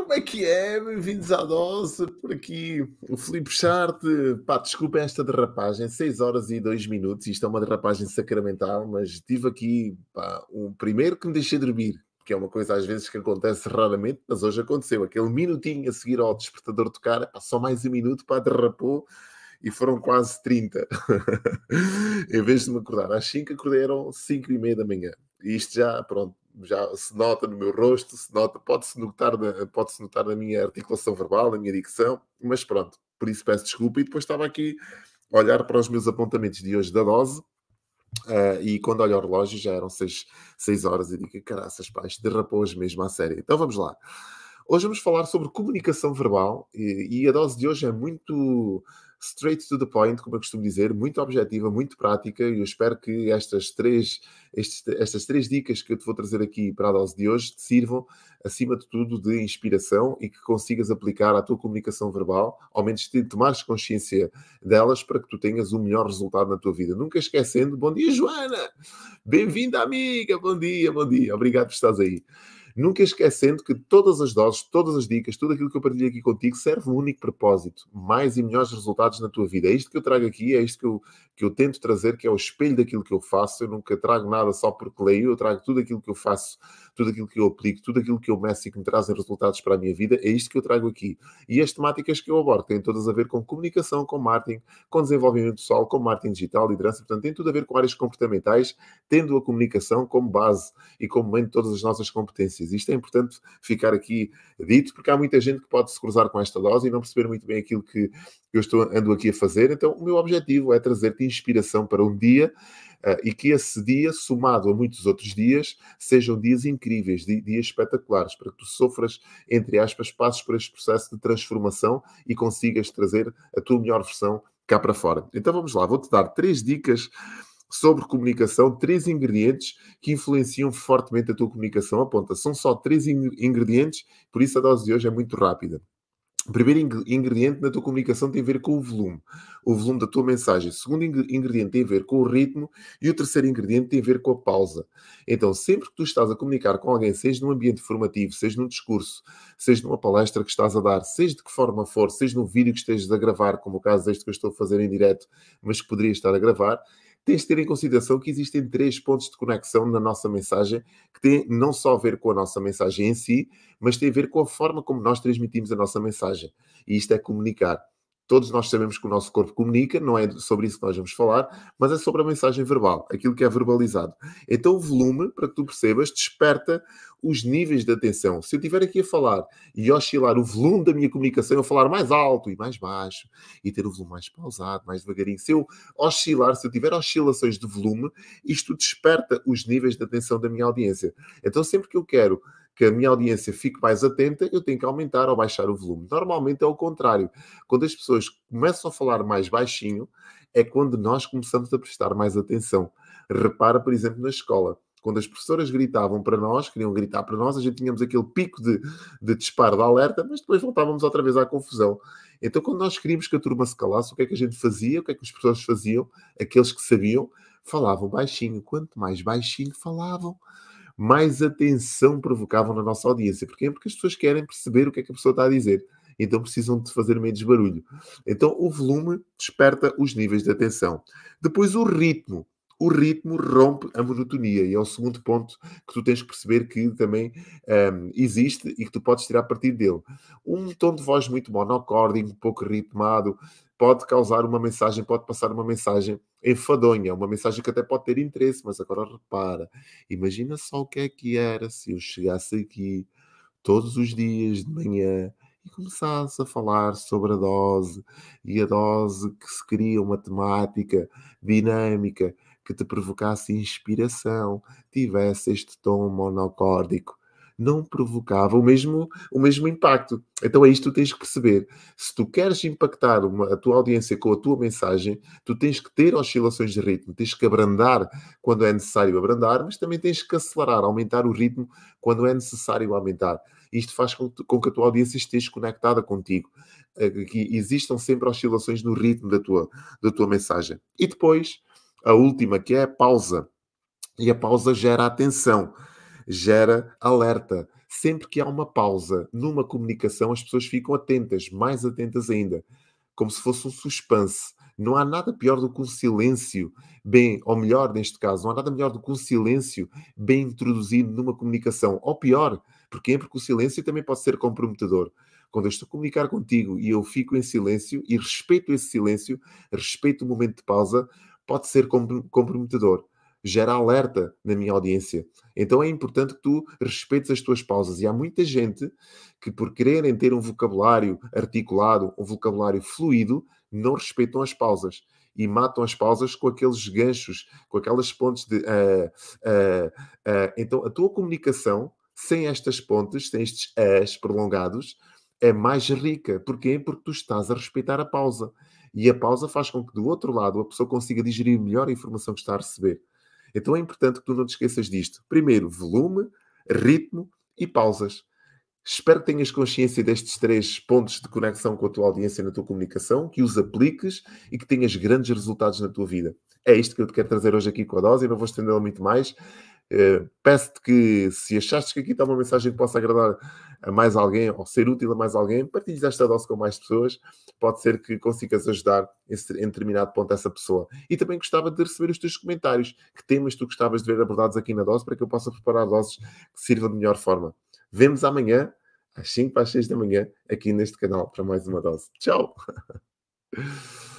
Como é que é? Bem-vindos à dose. Por aqui, o Filipe Charte. Pá, desculpa esta derrapagem, 6 horas e 2 minutos. Isto é uma derrapagem sacramental, mas tive aqui pá, um primeiro que me deixei dormir, que é uma coisa às vezes que acontece raramente, mas hoje aconteceu. Aquele minutinho a seguir ao despertador tocar, pá, só mais um minuto, pá, derrapou e foram quase 30. em vez de me acordar às 5, acordei eram 5 e meia da manhã. E isto já, pronto, já se nota no meu rosto, se nota, pode-se notar, pode-se notar na minha articulação verbal, na minha dicção, mas pronto, por isso peço desculpa. E depois estava aqui a olhar para os meus apontamentos de hoje da dose. Uh, e quando olho o relógio já eram 6, horas e digo, caraças, pá, isto derrapou hoje mesmo à série. Então vamos lá. Hoje vamos falar sobre comunicação verbal e, e a dose de hoje é muito straight to the point, como eu costumo dizer, muito objetiva, muito prática, e eu espero que estas três, estes, estas três dicas que eu te vou trazer aqui para a dose de hoje te sirvam, acima de tudo, de inspiração e que consigas aplicar à tua comunicação verbal, ao menos te tomares consciência delas para que tu tenhas o melhor resultado na tua vida. Nunca esquecendo, bom dia, Joana! Bem-vinda, amiga! Bom dia, bom dia! Obrigado por estares aí. Nunca esquecendo que todas as doses, todas as dicas, tudo aquilo que eu partilhei aqui contigo serve um único propósito: mais e melhores resultados na tua vida. É isto que eu trago aqui, é isto que eu, que eu tento trazer, que é o espelho daquilo que eu faço. Eu nunca trago nada só porque leio, eu trago tudo aquilo que eu faço, tudo aquilo que eu aplico, tudo aquilo que eu meço e que me trazem resultados para a minha vida. É isto que eu trago aqui. E as temáticas que eu abordo têm todas a ver com comunicação, com marketing, com desenvolvimento pessoal, com marketing digital, liderança. Portanto, tem tudo a ver com áreas comportamentais, tendo a comunicação como base e como mãe de todas as nossas competências. Isto é importante ficar aqui dito, porque há muita gente que pode se cruzar com esta dose e não perceber muito bem aquilo que eu estou, ando aqui a fazer. Então, o meu objetivo é trazer-te inspiração para um dia e que esse dia, somado a muitos outros dias, sejam dias incríveis, dias espetaculares, para que tu sofras, entre aspas, passos por este processo de transformação e consigas trazer a tua melhor versão cá para fora. Então vamos lá, vou-te dar três dicas sobre comunicação, três ingredientes que influenciam fortemente a tua comunicação. Aponta, são só três ingredientes, por isso a dose de hoje é muito rápida. O primeiro ingrediente na tua comunicação tem a ver com o volume, o volume da tua mensagem. O segundo ingrediente tem a ver com o ritmo e o terceiro ingrediente tem a ver com a pausa. Então, sempre que tu estás a comunicar com alguém, seja num ambiente formativo, seja num discurso, seja numa palestra que estás a dar, seja de que forma for, seja num vídeo que estejas a gravar, como o caso deste que eu estou a fazer em direto, mas que poderia estar a gravar, tens de ter em consideração que existem três pontos de conexão na nossa mensagem, que têm não só a ver com a nossa mensagem em si, mas tem a ver com a forma como nós transmitimos a nossa mensagem. E isto é comunicar. Todos nós sabemos que o nosso corpo comunica, não é sobre isso que nós vamos falar, mas é sobre a mensagem verbal, aquilo que é verbalizado. Então, o volume, para que tu percebas, desperta os níveis de atenção. Se eu estiver aqui a falar e oscilar o volume da minha comunicação, eu falar mais alto e mais baixo, e ter o volume mais pausado, mais devagarinho, se eu oscilar, se eu tiver oscilações de volume, isto desperta os níveis de atenção da minha audiência. Então, sempre que eu quero que a minha audiência fique mais atenta, eu tenho que aumentar ou baixar o volume. Normalmente é o contrário. Quando as pessoas começam a falar mais baixinho, é quando nós começamos a prestar mais atenção. Repara, por exemplo, na escola. Quando as professoras gritavam para nós, queriam gritar para nós, a gente tínhamos aquele pico de, de disparo de alerta, mas depois voltávamos outra vez à confusão. Então, quando nós queríamos que a turma se calasse, o que é que a gente fazia? O que é que os professores faziam? Aqueles que sabiam, falavam baixinho. Quanto mais baixinho falavam, mais atenção provocavam na nossa audiência. Porquê? Porque as pessoas querem perceber o que é que a pessoa está a dizer. Então precisam de fazer menos barulho. Então o volume desperta os níveis de atenção. Depois o ritmo. O ritmo rompe a monotonia e é o segundo ponto que tu tens que perceber que também um, existe e que tu podes tirar partido dele. Um tom de voz muito monocórdico, pouco ritmado, pode causar uma mensagem, pode passar uma mensagem enfadonha, uma mensagem que até pode ter interesse, mas agora repara, imagina só o que é que era se eu chegasse aqui todos os dias de manhã e começasse a falar sobre a dose e a dose que se cria uma temática dinâmica que te provocasse inspiração, tivesse este tom monocórdico não provocava o mesmo, o mesmo impacto. Então é isto que tu tens que perceber. Se tu queres impactar uma, a tua audiência com a tua mensagem, tu tens que ter oscilações de ritmo, tens que abrandar quando é necessário abrandar, mas também tens que acelerar, aumentar o ritmo quando é necessário aumentar. Isto faz com, com que a tua audiência esteja conectada contigo, eh, que existam sempre oscilações no ritmo da tua, da tua mensagem. E depois, a última, que é a pausa. E a pausa gera atenção gera alerta. Sempre que há uma pausa numa comunicação, as pessoas ficam atentas, mais atentas ainda, como se fosse um suspense. Não há nada pior do que um silêncio bem, ou melhor, neste caso, não há nada melhor do que um silêncio bem introduzido numa comunicação. Ou pior, porque Porque o silêncio também pode ser comprometedor. Quando eu estou a comunicar contigo e eu fico em silêncio e respeito esse silêncio, respeito o momento de pausa, pode ser comprometedor. Gera alerta na minha audiência. Então é importante que tu respeites as tuas pausas. E há muita gente que, por quererem ter um vocabulário articulado, um vocabulário fluido, não respeitam as pausas e matam as pausas com aqueles ganchos, com aquelas pontes de. Uh, uh, uh, então, a tua comunicação, sem estas pontes, sem estes as prolongados, é mais rica. Porquê? Porque tu estás a respeitar a pausa. E a pausa faz com que do outro lado a pessoa consiga digerir melhor a informação que está a receber. Então é importante que tu não te esqueças disto. Primeiro, volume, ritmo e pausas. Espero que tenhas consciência destes três pontos de conexão com a tua audiência na tua comunicação, que os apliques e que tenhas grandes resultados na tua vida. É isto que eu te quero trazer hoje aqui com a dose e não vou estender muito mais. Uh, Peço-te que, se achaste que aqui está uma mensagem que possa agradar a mais alguém ou ser útil a mais alguém, partilhes esta dose com mais pessoas. Pode ser que consigas ajudar em determinado ponto essa pessoa. E também gostava de receber os teus comentários. Que temas tu gostavas de ver abordados aqui na dose para que eu possa preparar doses que sirvam de melhor forma. Vemos amanhã, às 5 para as 6 da manhã, aqui neste canal, para mais uma dose. Tchau!